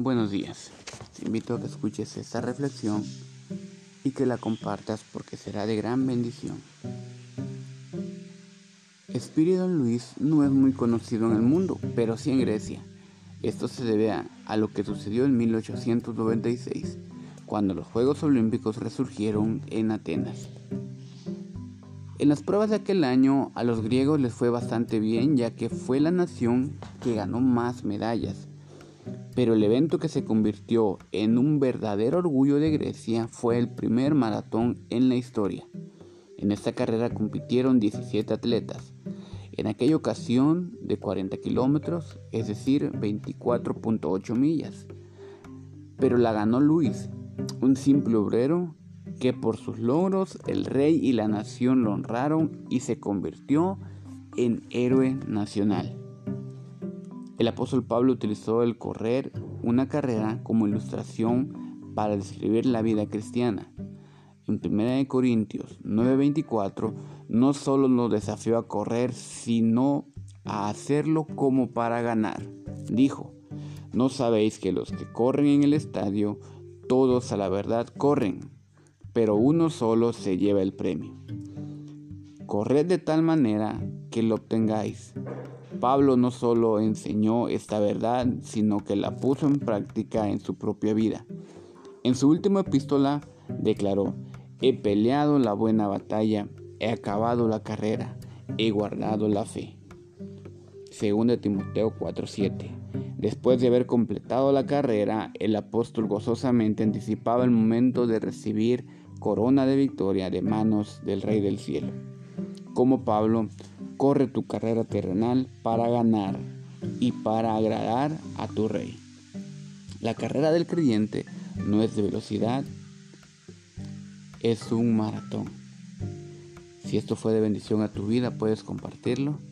Buenos días. Te invito a que escuches esta reflexión y que la compartas porque será de gran bendición. Espíritu Luis no es muy conocido en el mundo, pero sí en Grecia. Esto se debe a, a lo que sucedió en 1896, cuando los Juegos Olímpicos resurgieron en Atenas. En las pruebas de aquel año a los griegos les fue bastante bien ya que fue la nación que ganó más medallas. Pero el evento que se convirtió en un verdadero orgullo de Grecia fue el primer maratón en la historia. En esta carrera compitieron 17 atletas. En aquella ocasión de 40 kilómetros, es decir, 24.8 millas. Pero la ganó Luis, un simple obrero que por sus logros el rey y la nación lo honraron y se convirtió en héroe nacional. El apóstol Pablo utilizó el correr una carrera como ilustración para describir la vida cristiana. En 1 Corintios 9:24 no solo nos desafió a correr, sino a hacerlo como para ganar. Dijo, ¿no sabéis que los que corren en el estadio, todos a la verdad corren, pero uno solo se lleva el premio. Corred de tal manera lo obtengáis. Pablo no solo enseñó esta verdad, sino que la puso en práctica en su propia vida. En su última epístola declaró, he peleado la buena batalla, he acabado la carrera, he guardado la fe. 2 Timoteo 4:7. Después de haber completado la carrera, el apóstol gozosamente anticipaba el momento de recibir corona de victoria de manos del Rey del Cielo. Como Pablo, corre tu carrera terrenal para ganar y para agradar a tu Rey. La carrera del creyente no es de velocidad, es un maratón. Si esto fue de bendición a tu vida, puedes compartirlo.